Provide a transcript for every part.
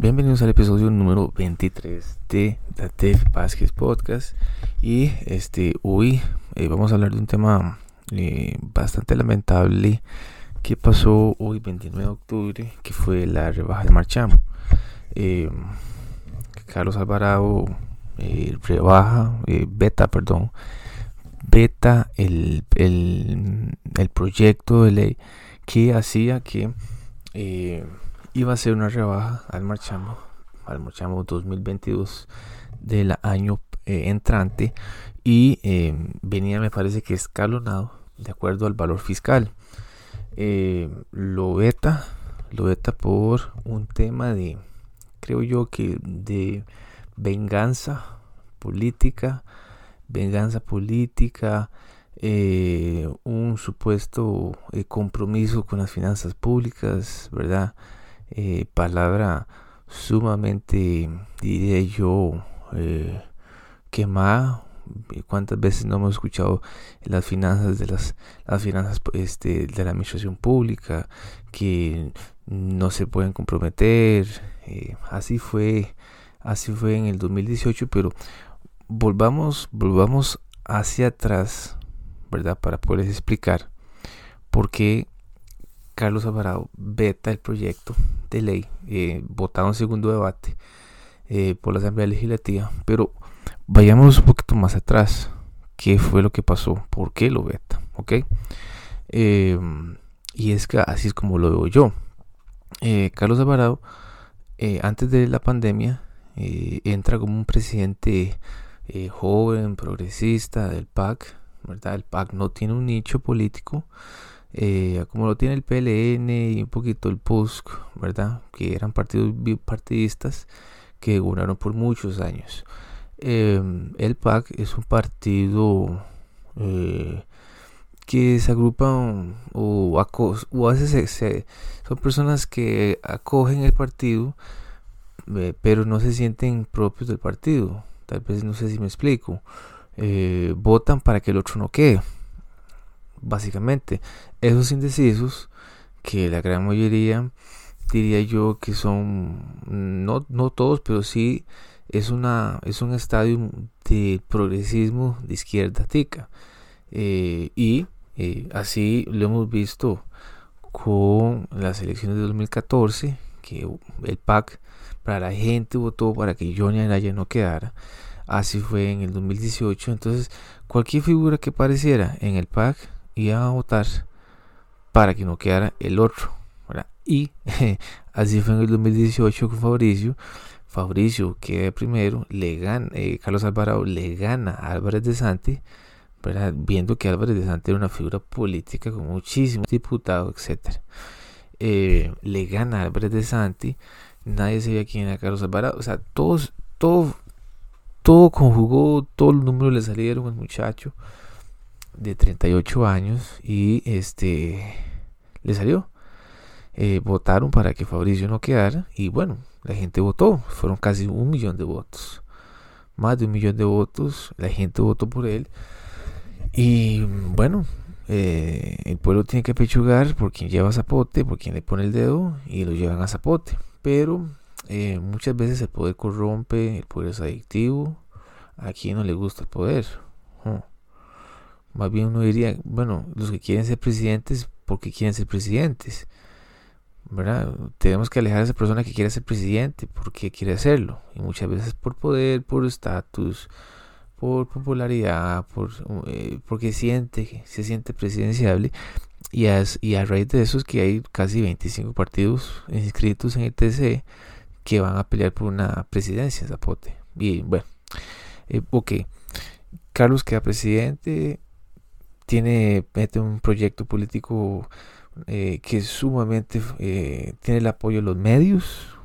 Bienvenidos al episodio número 23 de Dave Vázquez Podcast. Y este hoy eh, vamos a hablar de un tema eh, bastante lamentable que pasó hoy 29 de octubre, que fue la rebaja de Marchamo. Eh, Carlos Alvarado rebaja, beta, perdón, beta el, el, el, proyecto de ley que hacía que iba a ser una rebaja al marchamo, al marchamo 2022 del año eh, entrante y eh, venía me parece que escalonado de acuerdo al valor fiscal. Eh, lo beta, lo beta por un tema de, creo yo que de venganza política, venganza política, un supuesto compromiso con las finanzas públicas, ¿verdad? Eh, palabra sumamente, diría yo, eh, quemada. ¿Cuántas veces no hemos escuchado las finanzas de las, las finanzas este, de la administración pública que no se pueden comprometer? Eh, así fue, así fue en el 2018, pero volvamos, volvamos hacia atrás, ¿verdad? Para poderles explicar por qué Carlos Alvarado veta el proyecto de ley eh, en segundo debate eh, por la Asamblea Legislativa. Pero vayamos un poquito más atrás. ¿Qué fue lo que pasó? ¿Por qué lo veta? ¿Ok? Em, y es que así es como lo veo yo. Eh, Carlos Alvarado, antes de la pandemia, entra como un presidente joven, progresista del PAC. ¿verdad? El PAC no tiene un nicho político. Eh, como lo tiene el PLN y un poquito el PUSC, ¿verdad? Que eran partidos bipartidistas que gobernaron por muchos años. Em, el PAC es un partido eh, que se agrupa o, a veces son personas que acogen el partido, eh, pero no se sienten propios del partido. Tal vez no sé si me explico. votan para que el otro no quede básicamente. Esos indecisos, que la gran mayoría diría yo que son, no, no todos, pero sí es, una, es un estadio de progresismo de izquierda tica. Eh, y eh, así lo hemos visto con las elecciones de 2014, que el PAC para la gente votó para que Johnny Anaya no quedara. Así fue en el 2018. Entonces, cualquier figura que apareciera en el PAC iba a votar para que no quedara el otro. Y así fue en el 2018 con Fabricio. Fabricio queda primero, le gana, eh, Carlos Alvarado le gana a Álvarez de Santi, viendo que Álvarez de Santi era una figura política con muchísimos diputados, etc. Eh, le gana a Álvarez de Santi, nadie sabía quién era Carlos Alvarado, o sea, todos, todo, todo conjugó, todos los números le salieron al muchacho de 38 años y este le salió. Eh, votaron para que Fabricio no quedara y bueno, la gente votó, fueron casi un millón de votos, más de un millón de votos, la gente votó por él. Y bueno, eh, el pueblo tiene que pechugar por quien lleva zapote, por quien le pone el dedo y lo llevan a zapote, pero eh, muchas veces el poder corrompe, el poder es adictivo, a quien no le gusta el poder. Más bien uno diría, bueno, los que quieren ser presidentes, porque quieren ser presidentes? ¿verdad? Tenemos que alejar a esa persona que quiere ser presidente, porque quiere hacerlo. Y muchas veces por poder, por estatus, por popularidad, por, eh, porque siente, se siente presidenciable. Y, y a raíz de eso es que hay casi 25 partidos inscritos en el TCE que van a pelear por una presidencia, Zapote. Y bueno, eh, ok. Carlos queda presidente, tiene mete un proyecto político eh, que sumamente eh, tiene el apoyo de los medios,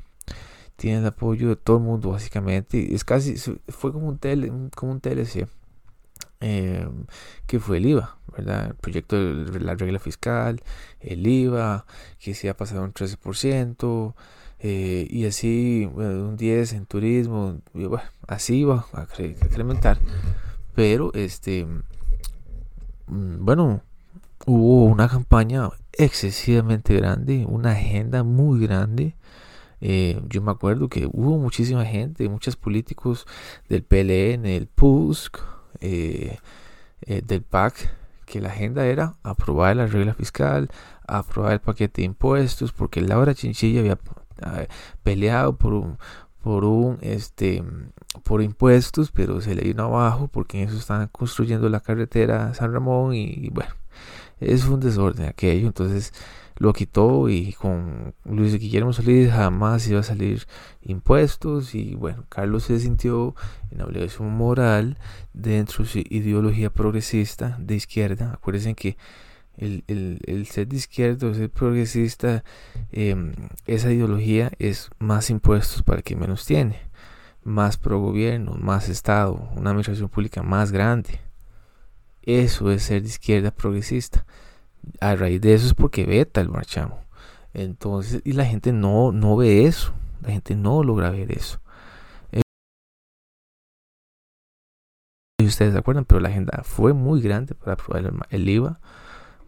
tiene el apoyo de todo el mundo básicamente. Es casi, fue como un, tele, como un TLC, eh, que fue el IVA, ¿verdad? El proyecto de la regla fiscal, el IVA, que se ha pasado un 13%. y así un 10 en turismo, así va a incrementar. Pero este bueno, hubo una campaña excesivamente grande, una agenda muy grande. Eh, yo me acuerdo que hubo muchísima gente, muchos políticos del PLN, del PUSC, eh, eh, del PAC, que la agenda era aprobar la regla fiscal, aprobar el paquete de impuestos, porque Laura Chinchilla había peleado por un, por un este por impuestos, pero se le vino abajo porque en eso están construyendo la carretera San Ramón y, bueno, es un desorden aquello, entonces lo quitó y con Luis Guillermo Solís jamás iba a salir impuestos y bueno, Carlos se sintió en obligación moral dentro de su ideología progresista de izquierda. Acuérdense que el, el, ser de izquierda o ser progresista, em, esa ideología es más impuestos para quien menos tiene, más pro gobierno, más Estado, una administración pública más grande. Eso es ser de izquierda progresista. A raíz de eso es porque veta el marchamo. Entonces, y la gente no, no ve eso. La gente no logra ver eso. Y ustedes se acuerdan, pero la agenda fue muy grande para aprobar el IVA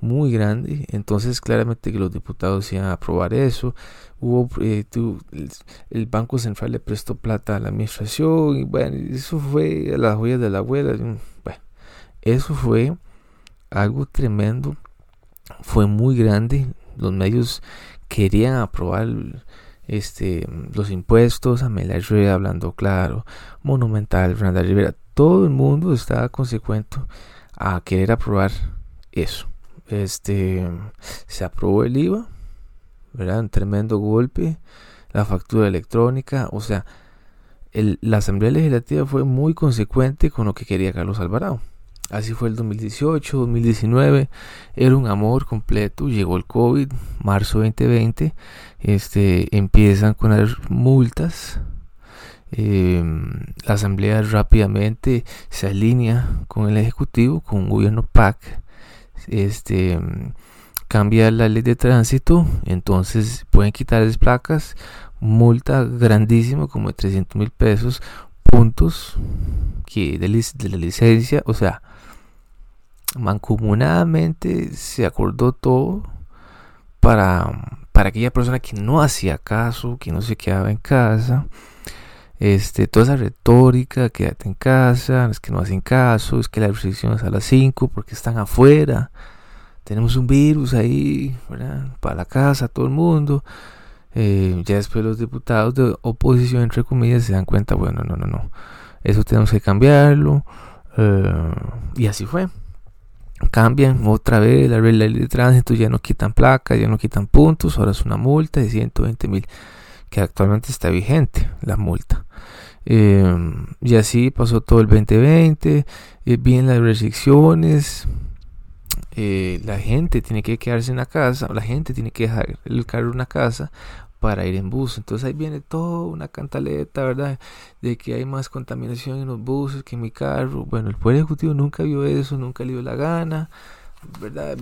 muy grande. Entonces, claramente que los diputados iban a aprobar eso. Hubo, eh, el, Banco Central le prestó plata a la administración. Y bueno, eso fue a las joyas de la abuela. Bueno, eso fue algo tremendo. Fue muy grande. Los medios querían aprobar este, los impuestos. Amelia Rueda hablando claro. Monumental, Fernanda Rivera. Todo el mundo estaba consecuente a querer aprobar eso este, se aprobó el IVA, ¿verdad? Un tremendo golpe, la factura electrónica, o sea, la Asamblea Legislativa fue muy consecuente con lo que quería Carlos Alvarado. Así fue el 2018, 2019, era un amor completo, llegó el COVID, marzo 2020, este, empiezan con las multas, em, la Asamblea rápidamente se alinea con el Ejecutivo, con un gobierno PAC, este cambia la ley de tránsito, entonces pueden quitar las placas, multa grandísima como de 300 mil pesos, puntos que de, la licencia, o sea, mancomunadamente se acordó todo para, para aquella persona que no hacía caso, que no se quedaba en casa. Este, toda esa retórica, quédate en casa, es que no hacen caso, es que la restricción es a las 5 porque están afuera, tenemos un virus ahí, Para la casa, todo el mundo. Eh, ya después los diputados de oposición, entre comillas, se dan cuenta, bueno, no, no, no, eso tenemos que cambiarlo. Eh, y así fue. Cambian otra vez la ley de tránsito, ya no quitan placas, ya no quitan puntos, ahora es una multa de 120 mil que actualmente está vigente la multa. Em, y así pasó todo el 2020, eh, bien las restricciones, eh, la gente tiene que quedarse en la casa, la gente tiene que dejar el carro en una casa para ir en bus. Entonces ahí viene toda una cantaleta, ¿verdad? De que hay más contaminación en los buses que en mi carro. Bueno, el Poder Ejecutivo nunca vio eso, nunca le dio la gana, ¿verdad?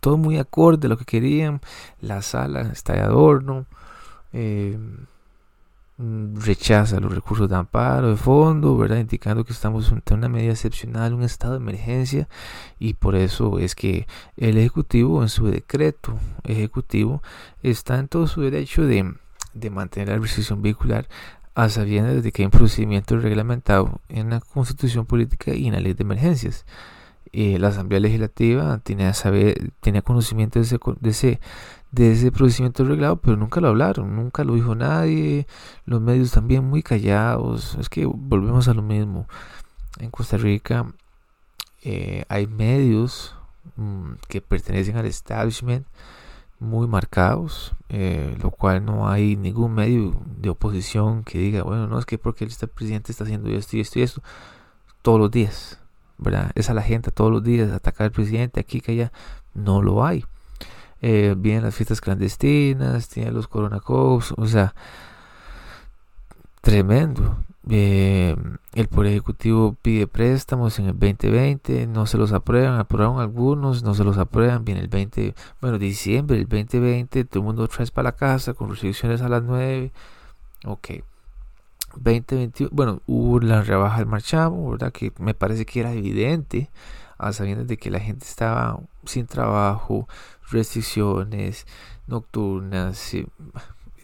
Todo muy acorde a lo que querían. La sala está de adorno. Eh, mm, rechaza los recursos de amparo de fondo, ¿verdad? Indicando que estamos ante una medida excepcional, un estado de emergencia y por eso es que el Ejecutivo en su decreto ejecutivo está en todo su derecho de, de mantener la restricción vehicular a sabiendas de que hay un procedimiento reglamentado en la Constitución Política y en la Ley de Emergencias. Eh, la Asamblea Legislativa tenía, saber, tenía conocimiento de ese, de ese de ese procedimiento reglado, pero nunca lo hablaron, nunca lo dijo nadie, los medios también muy callados, es que volvemos a lo mismo. En Costa Rica eh, hay medios mm, que pertenecen al establishment muy marcados, eh, lo cual no hay ningún medio de oposición que diga, bueno, no es que porque el presidente está haciendo esto y esto y esto, todos los días, ¿verdad? Es a la gente todos los días atacar al presidente aquí que allá, no lo hay eh, vienen las fiestas clandestinas, tienen los coronacos, o sea, tremendo. Eh, el Poder Ejecutivo pide préstamos en el 2020, no se los aprueban, aprobaron algunos, no se los aprueban, viene el 20, bueno, diciembre del 2020, todo el mundo otra vez para la casa con restricciones a las 9, ok. 2021, bueno, hubo la rebaja del marchamo, ¿verdad? Que me parece que era evidente, a sabiendas de que la gente estaba sin trabajo, restricciones nocturnas,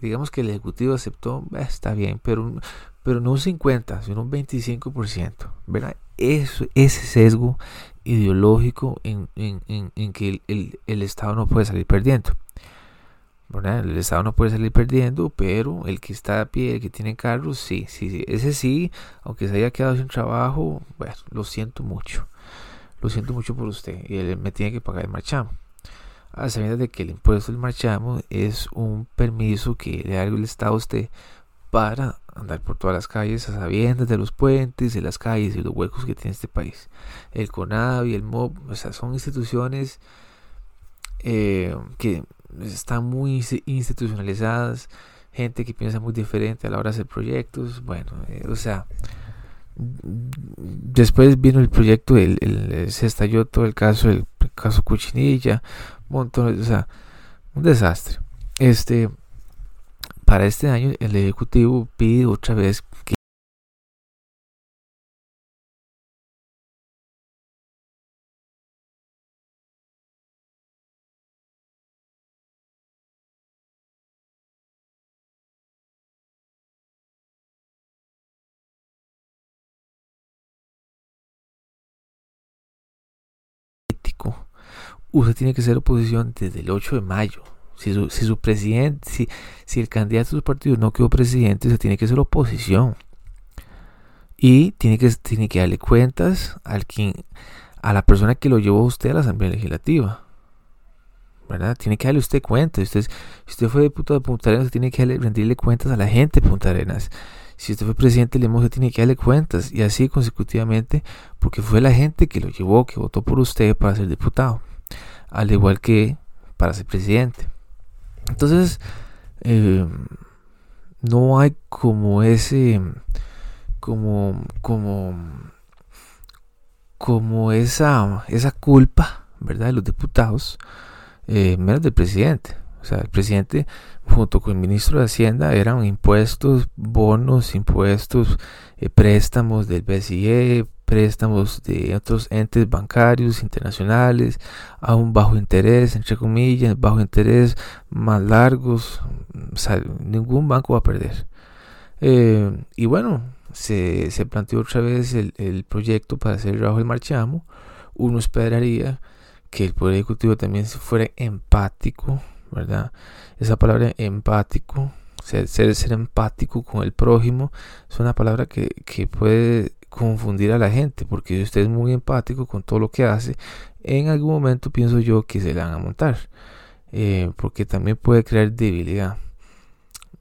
digamos que el Ejecutivo aceptó, eh, está bien, pero, pero no un 50, sino un 25%. ¿verdad? Eso, ese sesgo ideológico en, que el, Estado no puede salir perdiendo. El Estado no puede salir perdiendo, pero el que está a pie, el que tiene carros, sí, sí, sí. Ese sí, aunque se haya quedado sin trabajo, bueno, lo siento mucho. Lo siento mucho por usted. Y él me tiene que pagar el marchamo. A sabiendas de que el impuesto del marchamo es un permiso que le da el Estado a usted para andar por todas las calles a sabiendas de los puentes, de las calles y los huecos que tiene este país. El CONAVI, el MOB, o sea, son instituciones eh, que están muy institucionalizadas, gente que piensa muy diferente a la hora de hacer proyectos, bueno, eh, o sea, después vino el proyecto, el, se estalló todo el caso, el, caso Cuchinilla, montón, o sea, un desastre. Este, para este año el ejecutivo pide otra vez que usted tiene que ser oposición desde el 8 de mayo. Si su, si su presidente, si, el candidato de su partido no quedó presidente, usted tiene que ser oposición. Y tiene que, tiene que darle cuentas quien, a la persona que lo llevó a usted a la Asamblea Legislativa. ¿verdad? Tiene que darle usted cuentas. Usted, si usted fue diputado de Punta Arenas, tiene que rendirle cuentas a la gente de Punta Arenas. Si usted fue presidente de usted tiene que darle cuentas. Y así consecutivamente, porque fue la gente que lo llevó, que votó por usted para ser diputado al igual que para ser presidente. Entonces, eh, no hay como ese, como, como, como esa, esa culpa, ¿verdad? De los diputados, eh, menos del presidente. O sea, el presidente junto con el ministro de Hacienda eran impuestos, bonos, impuestos, eh, préstamos del BCE, préstamos de otros entes bancarios internacionales a un bajo interés, entre comillas, bajo interés más largos, ningún banco va a perder. Eh, y bueno, se, se, planteó otra vez el, el proyecto para hacer el el marchamo. Uno esperaría que el Poder Ejecutivo también fuera empático, ¿verdad? Esa palabra empático, ser, ser, ser empático con el prójimo, es una palabra que, que puede confundir a la gente, porque si usted es muy empático con todo lo que hace, en algún momento pienso yo que se le van a montar, eh, porque también puede crear debilidad.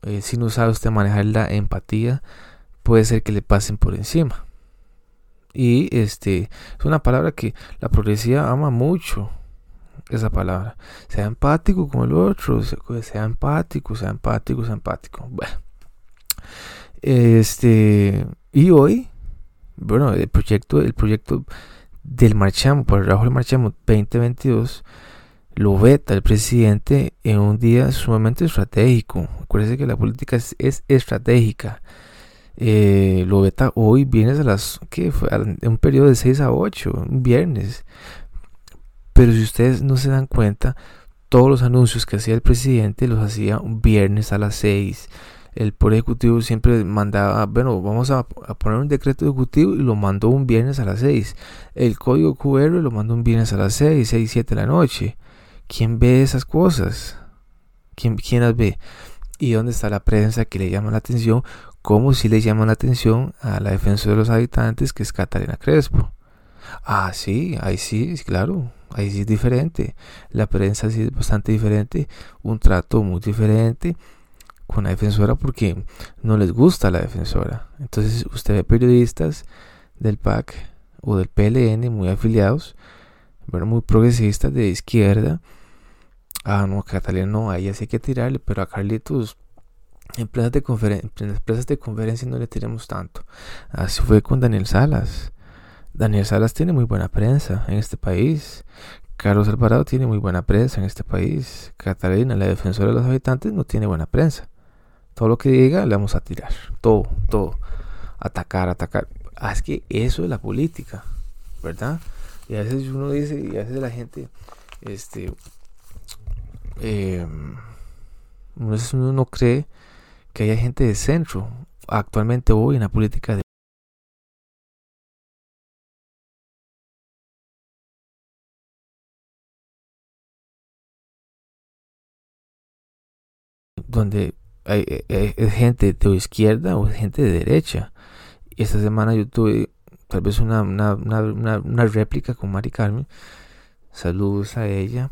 Eh, si no sabe usted manejar la empatía, puede ser que le pasen por encima. Y este es una palabra que la progresiva ama mucho. Esa palabra. Sea empático con el otro. Sea empático, sea empático, sea empático. Bueno. Este. Y hoy bueno, el proyecto, el proyecto del marchamo, el del marchamo 2022, lo veta el presidente en un día sumamente estratégico. Acuérdense que la política es, estratégica. Eh, lo veta hoy, viernes a las, ¿qué fue? Un periodo de 6 a 8, un viernes. Pero si ustedes no se dan cuenta, todos los anuncios que hacía el presidente los hacía un viernes a las 6 el Poder Ejecutivo siempre mandaba, bueno, vamos a, poner un decreto ejecutivo y lo mandó un viernes a las 6. El código QR lo mandó un viernes a las 6, 6, 7 de la noche. ¿Quién ve esas cosas? ¿Quién, quién las ve? ¿Y dónde está la prensa que le llama la atención? ¿Cómo si le llama la atención a la defensora de los habitantes que es Catalina Crespo? Ah, sí, ahí sí, claro, ahí sí es diferente. La prensa sí es bastante diferente, un trato muy diferente con la defensora porque no les gusta la defensora. Entonces usted ve periodistas del PAC o del PLN muy afiliados, bueno, muy progresistas de izquierda. Ah, no, Catalina no, a ella hay que tirarle, pero a Carlitos en plazas de, conferen de conferencia no le tiremos tanto. Así fue con Daniel Salas. Daniel Salas tiene muy buena prensa en este país. Carlos Alvarado tiene muy buena prensa en este país. Catalina, la defensora de los habitantes, no tiene buena prensa. Todo lo que diga le vamos a tirar. Todo, todo. Atacar, atacar. Ah, es que eso es la política, ¿verdad? Y a veces uno dice, y a veces la gente, este, em, uno no cree que haya gente de centro actualmente hoy en la política de donde hay, gente de izquierda o gente de derecha. Esta semana yo tuve tal vez una, una, una, réplica con Mari Carmen. Saludos a ella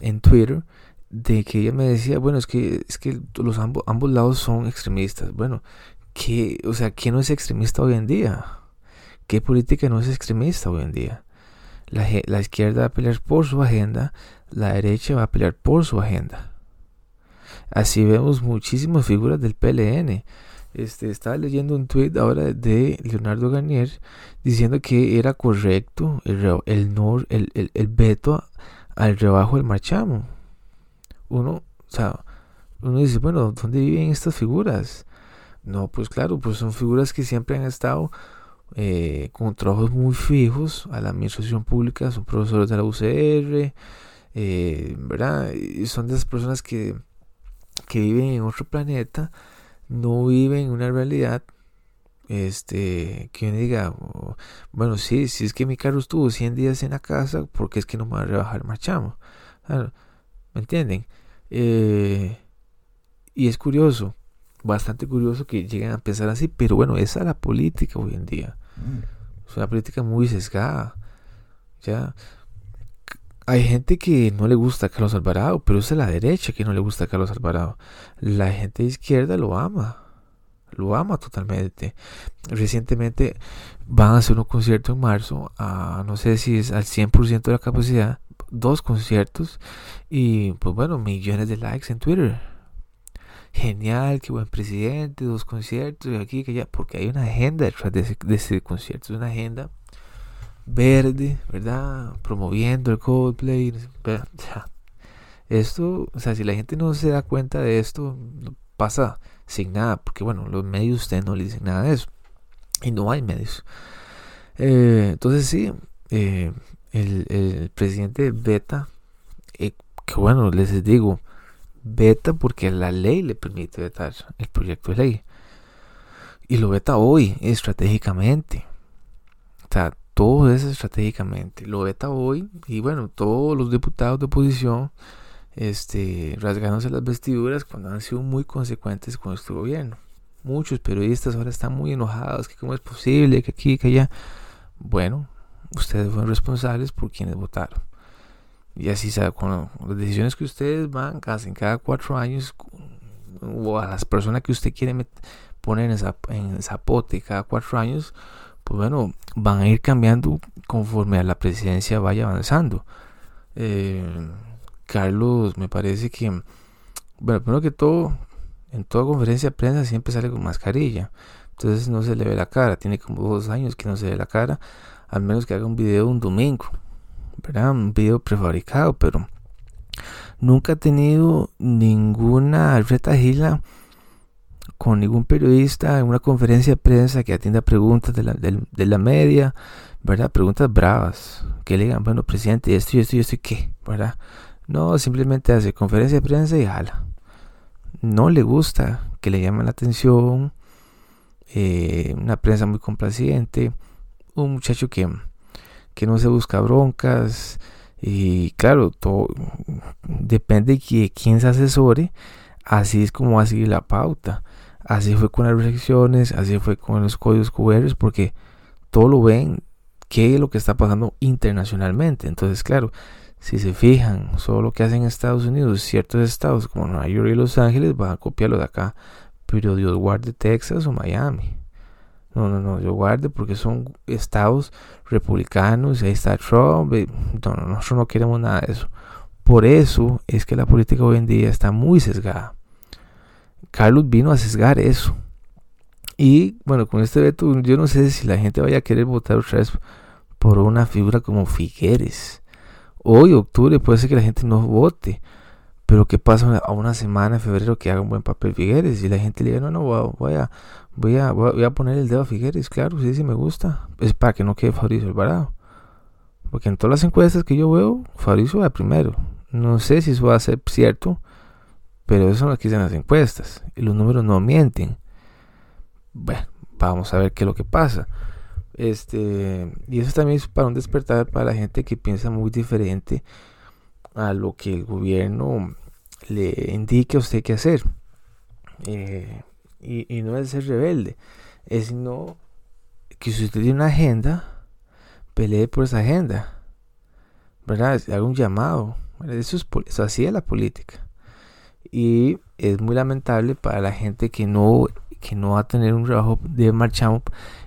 en Twitter de que ella me decía, bueno, es que es que los ambos, ambos lados son extremistas. Bueno, ¿qué, o sea, ¿quién no es extremista hoy en día? ¿Qué política no es extremista hoy en día? La, la izquierda va a pelear por su agenda, la derecha va a pelear por su agenda. Así vemos muchísimas figuras del PLN. Este, estaba leyendo un tweet ahora de Leonardo Garnier diciendo que era correcto el, el, el, veto al rebajo del marchamo uno, o sea, uno dice, bueno, ¿dónde viven estas figuras? No, pues claro, pues son figuras que siempre han estado eh, con trabajos muy fijos a la administración pública, son profesores de la UCR, eh, ¿verdad? Son de esas personas que, que viven en otro planeta, no viven en una realidad este que uno diga bueno sí si es que mi carro estuvo 100 días en la casa porque es que no me va a rebajar el marchamo ¿me entienden? Eh, y es curioso, bastante curioso que lleguen a pensar así, pero bueno, esa es la política hoy en día. Mm. Es una política muy sesgada. Ya. Hay gente que no le gusta a Carlos Alvarado, pero es la derecha que no le gusta a Carlos Alvarado. La gente de izquierda lo ama. Lo ama totalmente. Recientemente van a hacer un concierto en marzo, a, no sé si es al 100% de la capacidad, dos conciertos y pues bueno, millones de likes en Twitter. Genial, qué buen presidente, dos conciertos, y aquí, que allá, porque hay una agenda detrás de de ese concierto, es una agenda verde, ¿verdad? Promoviendo el Coldplay. Esto, o sea, si la gente no se da cuenta de esto, pasa sin nada, porque bueno, los medios ustedes no le dicen nada de eso. Y no hay medios. Eh, entonces sí, eh, el, presidente Beta, eh, que bueno, les digo, Beta porque la ley le permite vetar el proyecto de ley. Y lo veta hoy, estratégicamente. O sea, todo es estratégicamente. Lo veta hoy y bueno, todos los diputados de oposición este, rasgándose las vestiduras cuando han sido muy consecuentes con este gobierno. Muchos periodistas ahora están muy enojados, que cómo es posible, que aquí, que allá. Bueno, ustedes fueron responsables por quienes votaron. Y así sea, con las decisiones que ustedes van, hacen cada cuatro años, o a las personas que usted quiere poner en, en zapote cada cuatro años, pues bueno, van a ir cambiando conforme a la presidencia vaya avanzando. Eh, Carlos, me parece que, bueno, primero que todo, en toda conferencia de prensa siempre sale con mascarilla. Entonces no se le ve la cara. Tiene como dos años que no se ve la cara al menos que haga un video un domingo, ¿verdad? Un video prefabricado, pero nunca ha tenido ninguna retagila con ningún periodista en una conferencia de prensa que atienda preguntas de la, de, la media, ¿verdad? Preguntas bravas, que le digan, bueno, presidente, esto y esto y esto y qué, ¿verdad? No, simplemente hace conferencia de prensa y jala. No le gusta que le llamen la atención, eh, una prensa muy complaciente, un muchacho que, que no se busca broncas y claro, todo depende de quién se asesore, así es como va a seguir la pauta. Así fue con las reflexiones, así fue con los códigos QR, porque todo lo ven qué es lo que está pasando internacionalmente. Entonces, claro, si se fijan solo lo que hacen en Estados Unidos, ciertos estados como Nueva York y Los Ángeles van a copiarlo de acá, pero Dios guarde Texas o Miami. No, no, no, yo guarde porque son estados republicanos ahí está Trump. no, nosotros no queremos nada de eso. Por eso es que la política hoy en día está muy sesgada. Carlos vino a sesgar eso. Y bueno, con este veto, yo no sé si la gente vaya a querer votar otra vez por una figura como Figueres. Hoy, octubre, puede ser que la gente no vote. Pero ¿qué pasa a una semana, en febrero, que haga un buen papel Figueres? Y la gente le diga, no, no, voy a, voy a, voy a, poner el dedo a Figueres, claro, sí, sí me gusta. Es para que no quede Fabricio Alvarado. Porque en todas las encuestas que yo veo, Fabricio va primero. No sé si eso va a ser cierto, Pero eso que dicen las encuestas. Y los números no mienten. Bueno, vamos a ver qué es lo que pasa. Este, y eso también es para un despertar para la gente que piensa muy diferente a lo que el gobierno le indique a usted qué hacer. Eh, y, no es ser rebelde, es no que si usted tiene una agenda, pelee por esa agenda. ¿Verdad? Haga un llamado. Eso, es, eso así es la política. Y es muy lamentable para la gente que no, que no va a tener un trabajo de marchamo.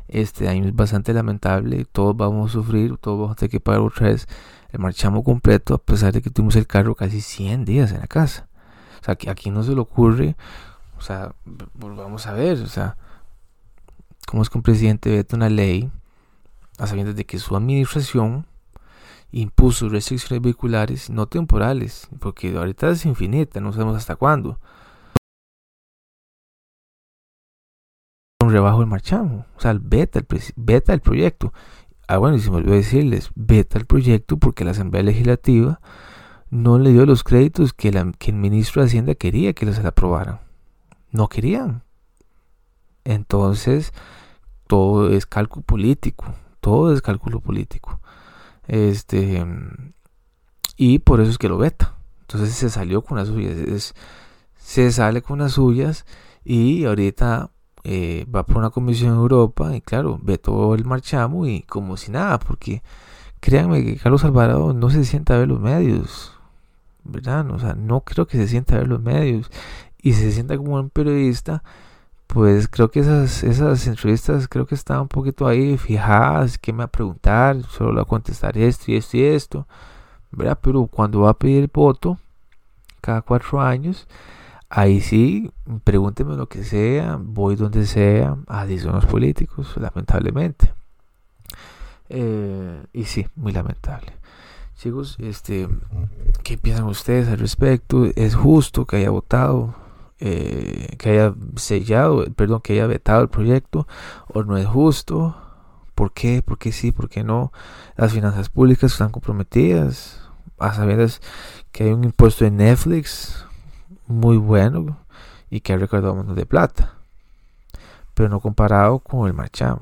Este año es bastante lamentable. Todos vamos a sufrir, todos vamos a tener que pagar otra vez el marchamo completo, a pesar de que tuvimos el carro casi 100 días en la casa. O sea, que aquí no se le ocurre, o sea, vamos a ver, o sea, cómo es que un presidente vete una ley a sabiendas de que su administración impuso restricciones vehiculares no temporales, porque ahorita es infinita, no sabemos hasta cuándo. Un rebajo del marchamo, o sea, el beta, el, beta el proyecto. Ah, bueno, y se me olvidó decirles, beta el proyecto porque la Asamblea Legislativa no le dio los créditos que, el ministro de Hacienda quería que les aprobaran. No querían. Entonces, todo es cálculo político. Todo es cálculo político. Este. Y por eso es que lo veta. Entonces se salió con las suyas. se sale con las suyas. Y ahorita eh, va por una comisión en Europa. Y claro, vetó el marchamo y como si nada. Porque créanme que Carlos Alvarado no se sienta a ver los medios. ¿verdad? O sea, no creo que se sienta a ver los medios y se sienta como un periodista, pues creo que esas, entrevistas creo que están un poquito ahí fijadas, que me va a preguntar, solo va a contestar esto y esto y esto, ¿verdad? Pero cuando va a pedir el voto, cada cuatro años, ahí sí, pregúnteme lo que sea, voy donde sea, así son los políticos, lamentablemente. Eh, y sí, muy lamentable. Chicos, este, ¿qué piensan ustedes al respecto? ¿Es justo que haya votado, eh, que haya sellado, perdón, que haya vetado el proyecto? ¿O no es justo? ¿Por qué? ¿Por qué sí? ¿Por qué no? Las finanzas públicas están comprometidas. A saber que hay un impuesto de Netflix muy bueno y que ha recaudado un de plata. Pero no comparado con el marchamo.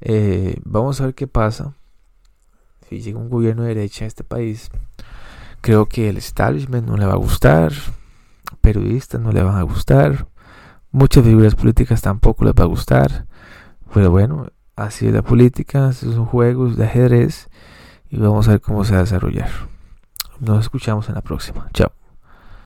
Eh, vamos a ver qué pasa si llega un gobierno de derecha a este país, creo que el establishment no le va a gustar, periodistas no le van a gustar, muchas figuras políticas tampoco les va a gustar, pero bueno, así es la política, son juegos de ajedrez y vamos a ver cómo se va a desarrollar. Nos escuchamos en la próxima. Chao.